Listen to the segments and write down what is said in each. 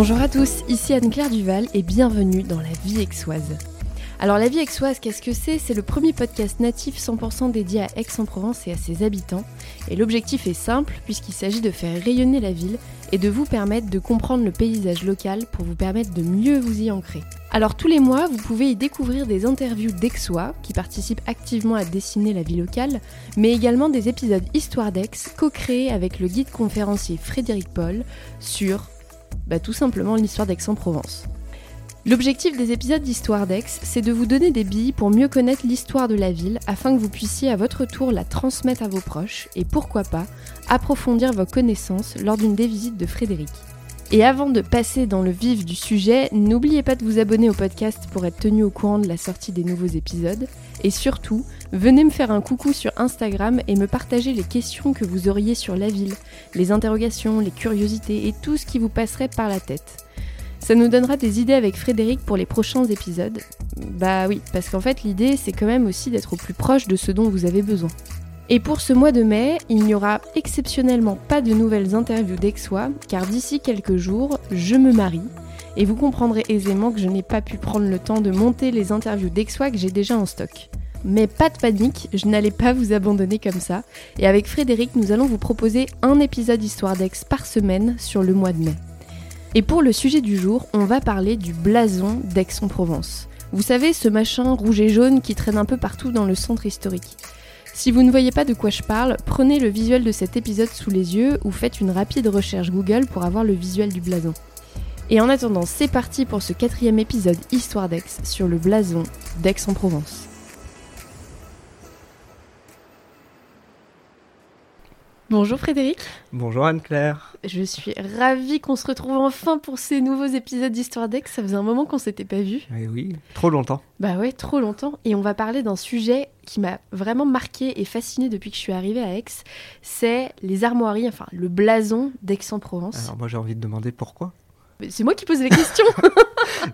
Bonjour à tous, ici Anne-Claire Duval et bienvenue dans la vie aixoise. Alors la vie aixoise, qu'est-ce que c'est? C'est le premier podcast natif 100% dédié à Aix-en-Provence et à ses habitants. Et l'objectif est simple puisqu'il s'agit de faire rayonner la ville et de vous permettre de comprendre le paysage local pour vous permettre de mieux vous y ancrer. Alors tous les mois, vous pouvez y découvrir des interviews d'Aixois qui participent activement à dessiner la vie locale, mais également des épisodes Histoire d'Aix co-créés avec le guide conférencier Frédéric Paul sur bah, tout simplement l'histoire d'Aix-en-Provence. L'objectif des épisodes d'Histoire d'Aix, c'est de vous donner des billes pour mieux connaître l'histoire de la ville afin que vous puissiez à votre tour la transmettre à vos proches et pourquoi pas approfondir vos connaissances lors d'une des visites de Frédéric. Et avant de passer dans le vif du sujet, n'oubliez pas de vous abonner au podcast pour être tenu au courant de la sortie des nouveaux épisodes. Et surtout, venez me faire un coucou sur Instagram et me partager les questions que vous auriez sur la ville, les interrogations, les curiosités et tout ce qui vous passerait par la tête. Ça nous donnera des idées avec Frédéric pour les prochains épisodes. Bah oui, parce qu'en fait l'idée c'est quand même aussi d'être au plus proche de ce dont vous avez besoin. Et pour ce mois de mai, il n'y aura exceptionnellement pas de nouvelles interviews d'Exois, car d'ici quelques jours, je me marie. Et vous comprendrez aisément que je n'ai pas pu prendre le temps de monter les interviews d'Exois que j'ai déjà en stock. Mais pas de panique, je n'allais pas vous abandonner comme ça. Et avec Frédéric, nous allons vous proposer un épisode Histoire d'Aix par semaine sur le mois de mai. Et pour le sujet du jour, on va parler du blason d'Aix-en-Provence. Vous savez, ce machin rouge et jaune qui traîne un peu partout dans le centre historique. Si vous ne voyez pas de quoi je parle, prenez le visuel de cet épisode sous les yeux ou faites une rapide recherche Google pour avoir le visuel du blason. Et en attendant, c'est parti pour ce quatrième épisode Histoire d'Aix sur le blason d'Aix-en-Provence. Bonjour Frédéric. Bonjour Anne-Claire. Je suis ravie qu'on se retrouve enfin pour ces nouveaux épisodes d'Histoire d'Aix. Ça faisait un moment qu'on s'était pas vu. Eh oui, trop longtemps. Bah ouais, trop longtemps. Et on va parler d'un sujet qui m'a vraiment marqué et fasciné depuis que je suis arrivée à Aix. C'est les armoiries, enfin le blason d'Aix-en-Provence. Alors moi j'ai envie de demander pourquoi. C'est moi qui pose les questions.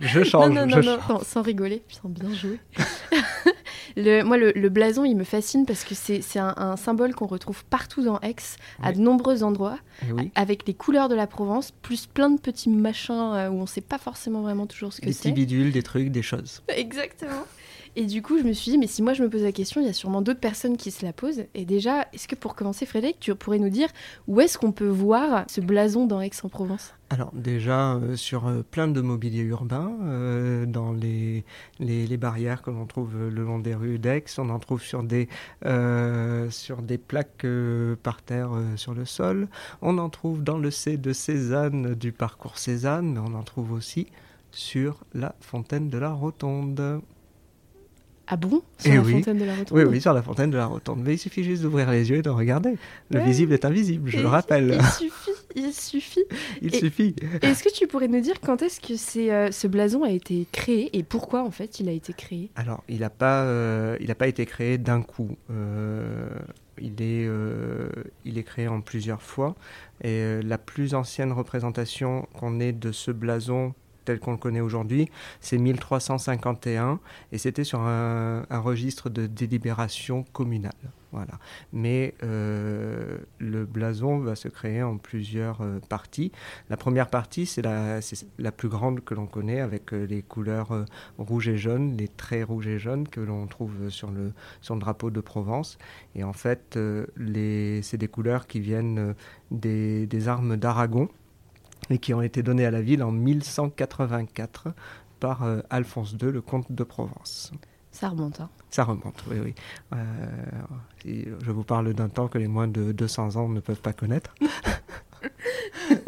je change. Non, non, je non, change. non, sans rigoler. Putain, bien joué. le, moi, le, le blason, il me fascine parce que c'est c'est un, un symbole qu'on retrouve partout dans Aix, à de nombreux endroits, Eh oui. avec les couleurs de la Provence, plus plein de petits machins euh, où on sait pas forcément vraiment toujours ce que Des petits c'est. bidules, des trucs, des choses. Exactement. Et du coup, je me suis dit, mais si moi je me pose la question, il y a sûrement d'autres personnes qui se la posent. Et déjà, est-ce que pour commencer, Frédéric, tu pourrais nous dire où est-ce qu'on peut voir ce blason dans Aix-en-Provence? Alors déjà euh, sur euh, plein de mobilier urbain, euh, dans les, les, barrières que l'on trouve le long des rues d'Aix, on en trouve sur des, sur des plaques par terre sur le sol, on en trouve dans le C de Cézanne du parcours Cézanne, mais on en trouve aussi sur la fontaine de la Rotonde. Ah bon? Sur Eh la oui. fontaine de la Rotonde Oui, oui, sur la fontaine de la Rotonde. Mais il suffit juste d'ouvrir les yeux et de regarder. Le Ouais. visible est invisible, je Et- le rappelle. Il suffit, il suffit. Il et- suffit. Est-ce que tu pourrais nous dire quand est-ce que c'est, euh, ce blason a été créé et pourquoi en fait il a été créé? Alors, il n'a pas, euh, il a pas été créé d'un coup. Euh, il, est, il est créé en plusieurs fois. Et la plus ancienne représentation qu'on ait de ce blason tel qu'on le connaît aujourd'hui, c'est 1351. Et c'était sur un, registre de délibération communale. Voilà. Mais euh, le blason va se créer en plusieurs euh, parties. La première partie, c'est la, plus grande que l'on connaît, avec euh, les couleurs rouge et jaune, les traits rouges et jaunes que l'on trouve sur le, sur le drapeau de Provence. Et en fait, c'est des couleurs qui viennent des armes d'Aragon et qui ont été données à la ville en 1184 par euh, Alphonse II, le comte de Provence. Ça remonte, hein Ça remonte, oui, oui. Euh, je vous parle d'un temps que les moins de 200 ans ne peuvent pas connaître.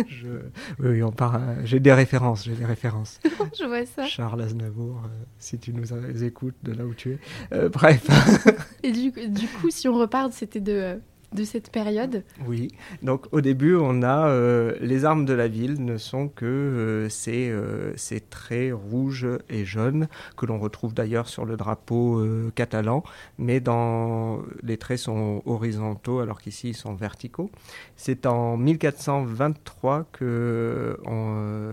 Je- oui, oui, on part. euh, j'ai des références, j'ai des références. Je vois ça. Charles Aznavour, euh, si tu nous écoutes de là où tu es. Bref, Et du, du coup, si on repart, c'était de, de cette période. oui. Donc au début, on a euh, les armes de la ville ne sont que euh, ces, euh, ces traits rouges et jaunes que l'on retrouve d'ailleurs sur le drapeau catalan, mais dans les traits sont horizontaux alors qu'ici ils sont verticaux. C'est en 1423 que on,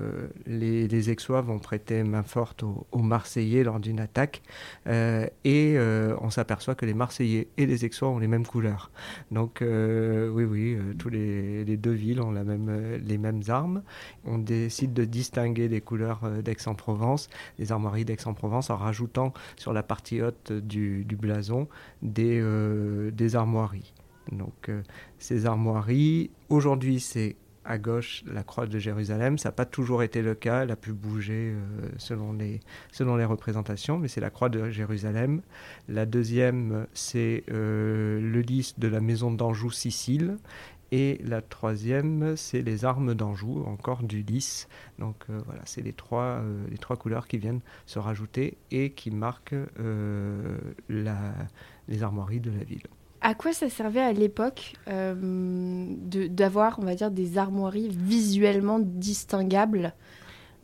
les, les Aixois vont prêter main forte aux, Marseillais lors d'une attaque euh, et euh, on s'aperçoit que les Marseillais et les Aixois ont les mêmes couleurs. Donc Donc oui, oui, tous les, deux villes ont les mêmes armes. On décide de distinguer les couleurs d'Aix-en-Provence, les armoiries d'Aix-en-Provence, en rajoutant sur la partie haute du, du blason des, des armoiries. Donc ces armoiries, aujourd'hui c'est à gauche la croix de Jérusalem. Ça n'a pas toujours été le cas, elle a pu bouger euh, selon, les, selon les représentations, mais c'est la croix de Jérusalem. La deuxième, c'est euh, le lys de la maison d'Anjou Sicile. Et la troisième, c'est les armes d'Anjou, encore du lys. Donc euh, voilà, c'est les trois, les trois couleurs qui viennent se rajouter et qui marquent la, les armoiries de la ville. À quoi ça servait à l'époque euh, d'avoir, on va dire, des armoiries visuellement distinguables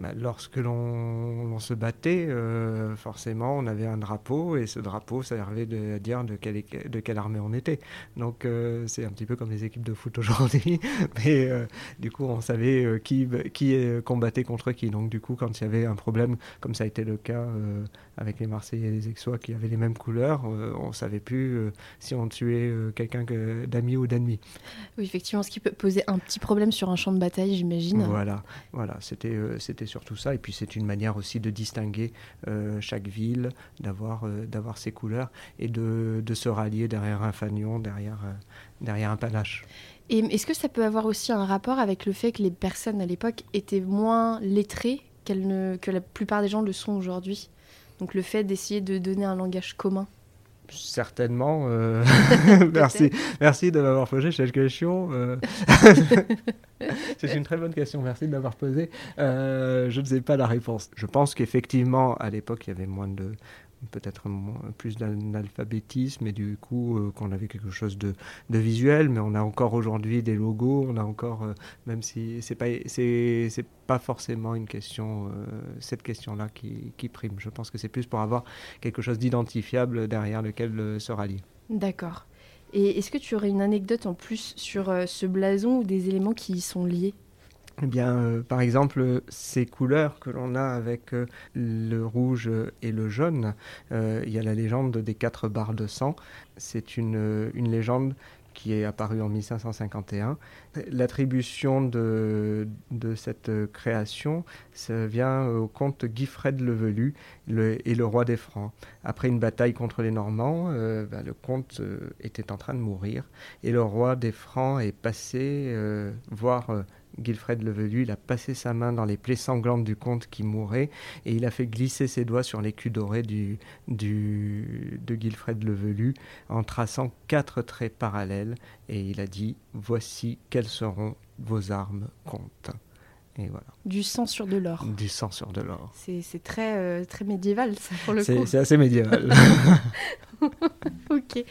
bah, lorsque l'on se battait, euh, forcément, on avait un drapeau et ce drapeau servait de, à dire de quelle, de quelle armée on était. Donc euh, c'est un petit peu comme les équipes de foot aujourd'hui, mais euh, du coup on savait qui, qui combattait contre qui. Donc du coup quand il y avait un problème, comme ça a été le cas avec les Marseillais et les Aixois qui avaient les mêmes couleurs, on savait plus si on tuait quelqu'un d'amis ou d'ennemis. Oui, effectivement, ce qui peut poser un petit problème sur un champ de bataille, j'imagine. Voilà, voilà, c'était c'était ça. Et puis c'est une manière aussi de distinguer euh, chaque ville, d'avoir euh, d'avoir ses couleurs et de, de, se rallier derrière un fanion, derrière, euh, derrière un panache. Et est-ce que ça peut avoir aussi un rapport avec le fait que les personnes à l'époque étaient moins lettrées ne, que la plupart des gens le sont aujourd'hui? Donc le fait d'essayer de donner un langage commun? Certainement. Euh, merci, merci de m'avoir posé cette question. Euh. C'est une très bonne question. Merci de m'avoir posé. Euh, je ne sais pas la réponse. Je pense qu'effectivement, à l'époque, il y avait moins de, peut-être plus d'analphabétisme et du coup euh, qu'on avait quelque chose de, visuel mais on a encore aujourd'hui des logos on a encore euh, même si c'est pas pas forcément une question euh, cette question là qui, qui, prime. Je pense que c'est plus pour avoir quelque chose d'identifiable derrière lequel se rallier. D'accord. Et est-ce que tu aurais une anecdote en plus sur ce blason ou des éléments qui y sont liés? Eh bien, euh, par exemple, ces couleurs que l'on a avec euh, le rouge et le jaune, euh, il y a la légende des quatre barres de sang. C'est une, une légende qui est apparue en 1551. L'attribution de, de, cette création vient au comte Guifred le Velu et le roi des Francs. Après une bataille contre les Normands, bah, le comte était en train de mourir et le roi des Francs est passé voir Guilfred le Velu, il a passé sa main dans les plaies sanglantes du comte qui mourait et il a fait glisser ses doigts sur l'écu doré du, du, de Guilfred le Velu en traçant quatre traits parallèles et il a dit Voici quelles seront vos armes, comte. Et voilà. Du sang sur de l'or. Du sang sur de l'or. C'est très, euh, très médiéval, ça, pour le coup. C'est assez médiéval. ok.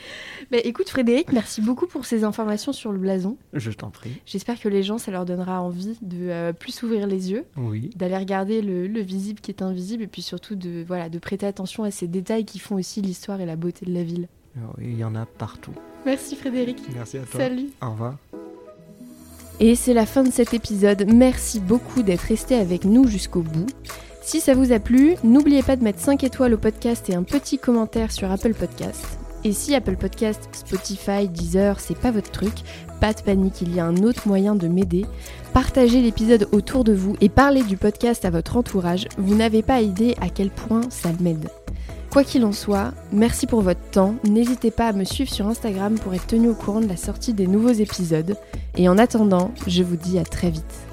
Bah, écoute, Frédéric, merci beaucoup pour ces informations sur le blason. Je t'en prie. J'espère que les gens, ça leur donnera envie de euh, plus ouvrir les yeux. Oui. D'aller regarder le, le, visible qui est invisible et puis surtout de, voilà, de prêter attention à ces détails qui font aussi l'histoire et la beauté de la ville. Oui, il y en a partout. Merci Frédéric. Merci à toi. Salut. Au revoir. Et c'est la fin de cet épisode. Merci beaucoup d'être resté avec nous jusqu'au bout. Si ça vous a plu, n'oubliez pas de mettre 5 étoiles au podcast et un petit commentaire sur Apple Podcast. Et si Apple Podcast, Spotify, Deezer, c'est pas votre truc, pas de panique, il y a un autre moyen de m'aider. Partagez l'épisode autour de vous et parlez du podcast à votre entourage. Vous n'avez pas idée à quel point ça m'aide. Quoi qu'il en soit, merci pour votre temps. N'hésitez pas à me suivre sur Instagram pour être tenu au courant de la sortie des nouveaux épisodes. Et en attendant, je vous dis à très vite.